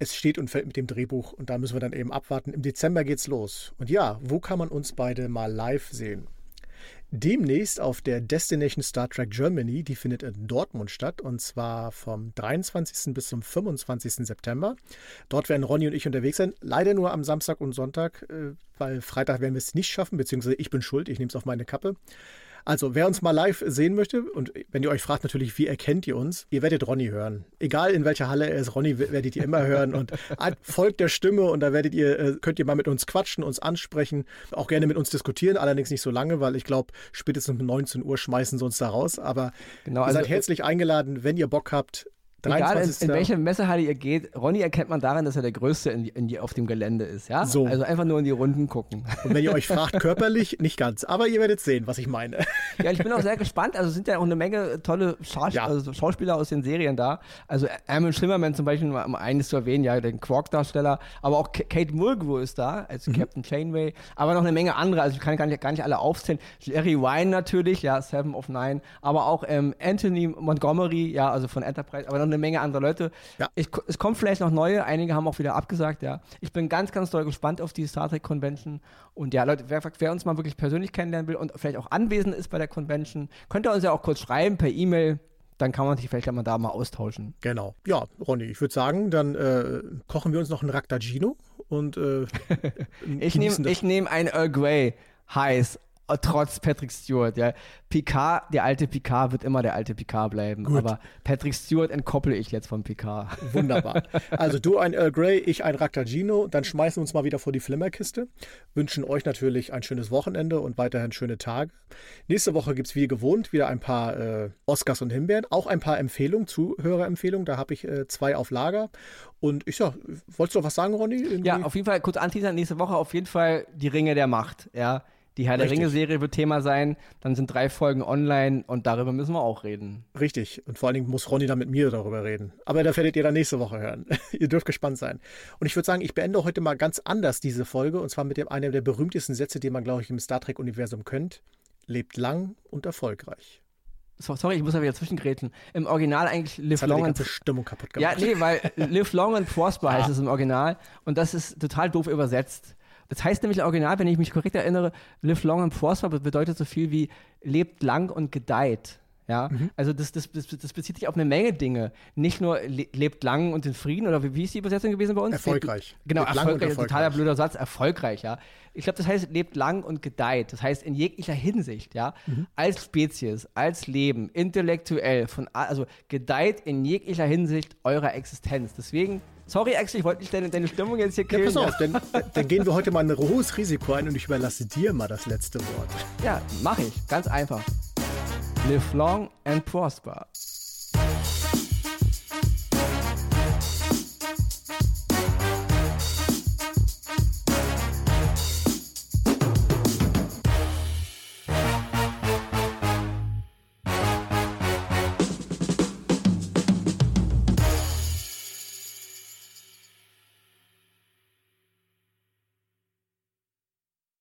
Es steht und fällt mit dem Drehbuch und da müssen wir dann eben abwarten. Im Dezember geht's los. Und ja, wo kann man uns beide mal live sehen? Demnächst auf der Destination Star Trek Germany. Die findet in Dortmund statt und zwar vom 23. bis zum 25. September. Dort werden Ronny und ich unterwegs sein. Leider nur am Samstag und Sonntag, äh, weil Freitag werden wir es nicht schaffen, beziehungsweise ich bin schuld, ich nehme es auf meine Kappe. Also, wer uns mal live sehen möchte, und wenn ihr euch fragt natürlich, wie erkennt ihr uns, ihr werdet Ronny hören. Egal in welcher Halle er ist, Ronny werdet ihr immer hören und folgt der Stimme und da werdet ihr, äh, könnt ihr mal mit uns quatschen, uns ansprechen, auch gerne mit uns diskutieren, allerdings nicht so lange, weil ich glaube, spätestens um 19 Uhr schmeißen sie uns da raus. Aber genau, ihr also, seid herzlich eingeladen, wenn ihr Bock habt, 23. Egal, in, in welche Messehalle ihr geht, Ronny erkennt man daran, dass er der Größte in, in, auf dem Gelände ist. Ja? So. Also einfach nur in die Runden gucken. Und wenn ihr euch fragt, körperlich, nicht ganz. Aber ihr werdet sehen, was ich meine. Ja, ich bin auch sehr gespannt. Also sind ja auch eine Menge tolle Schaus ja. also Schauspieler aus den Serien da. Also Armin Schimmerman zum Beispiel, um eines zu erwähnen, ja, den Quark-Darsteller. Aber auch Kate Mulgrew ist da als mhm. Captain Chainway. Aber noch eine Menge andere. Also ich kann gar nicht, gar nicht alle aufzählen. Jerry Wine natürlich, ja, Seven of Nine. Aber auch ähm, Anthony Montgomery, ja, also von Enterprise. Aber noch eine Menge andere Leute. Ja. Ich, es kommen vielleicht noch neue, einige haben auch wieder abgesagt, ja. Ich bin ganz, ganz doll gespannt auf die Star Trek Convention. Und ja, Leute, wer, wer uns mal wirklich persönlich kennenlernen will und vielleicht auch anwesend ist bei der Convention, könnt ihr uns ja auch kurz schreiben per E-Mail dann kann man sich vielleicht mal da mal austauschen. Genau. Ja, Ronny, ich würde sagen, dann äh, kochen wir uns noch einen Raktagino und äh, ich nehme nehm ein Earl Grey heiß trotz Patrick Stewart. Ja. Picard, der alte Picard wird immer der alte Picard bleiben. Gut. Aber Patrick Stewart entkopple ich jetzt von Picard. Wunderbar. Also du ein Earl Grey, ich ein Raktagino. Dann schmeißen wir uns mal wieder vor die Flimmerkiste. Wünschen euch natürlich ein schönes Wochenende und weiterhin schöne Tage. Nächste Woche gibt es wie gewohnt wieder ein paar äh, Oscars und Himbeeren. Auch ein paar Empfehlungen, Zuhörerempfehlungen. Da habe ich äh, zwei auf Lager. Und ich sag, wolltest du noch was sagen, Ronny? Irgendwie? Ja, auf jeden Fall kurz anteasern. Nächste Woche auf jeden Fall die Ringe der Macht. Ja die Herr der Ringe-Serie wird Thema sein. Dann sind drei Folgen online und darüber müssen wir auch reden. Richtig. Und vor allen Dingen muss Ronny dann mit mir darüber reden. Aber da werdet ihr dann nächste Woche hören. ihr dürft gespannt sein. Und ich würde sagen, ich beende heute mal ganz anders diese Folge. Und zwar mit dem, einem der berühmtesten Sätze, die man, glaube ich, im Star Trek-Universum kennt. Lebt lang und erfolgreich. sorry, ich muss da wieder zwischengrätschen. Im Original eigentlich Live das Long die Stimmung kaputt gemacht. Ja, nee, weil Live Long and Prosper heißt es im Original. Und das ist total doof übersetzt. Das heißt nämlich Original, wenn ich mich korrekt erinnere, live long and prosper bedeutet so viel wie lebt lang und gedeiht. Ja, mhm. also das, das, das, das, bezieht sich auf eine Menge Dinge. Nicht nur le lebt lang und in Frieden oder wie, wie ist die Übersetzung gewesen bei uns? Erfolgreich. Lebt, genau, erfolgreich, erfolgreich. totaler blöder Satz, erfolgreich, ja. Ich glaube, das heißt, lebt lang und gedeiht. Das heißt, in jeglicher Hinsicht, ja, mhm. als Spezies, als Leben, intellektuell, von, also gedeiht in jeglicher Hinsicht eurer Existenz. Deswegen Sorry, Axel, ich wollte nicht deine, deine Stimmung jetzt hier killen. Ja, pass auf, dann, dann, gehen wir heute mal ein hohes Risiko ein und ich überlasse dir mal das letzte Wort. Ja, mache ich. Ganz einfach. Live long and prosper.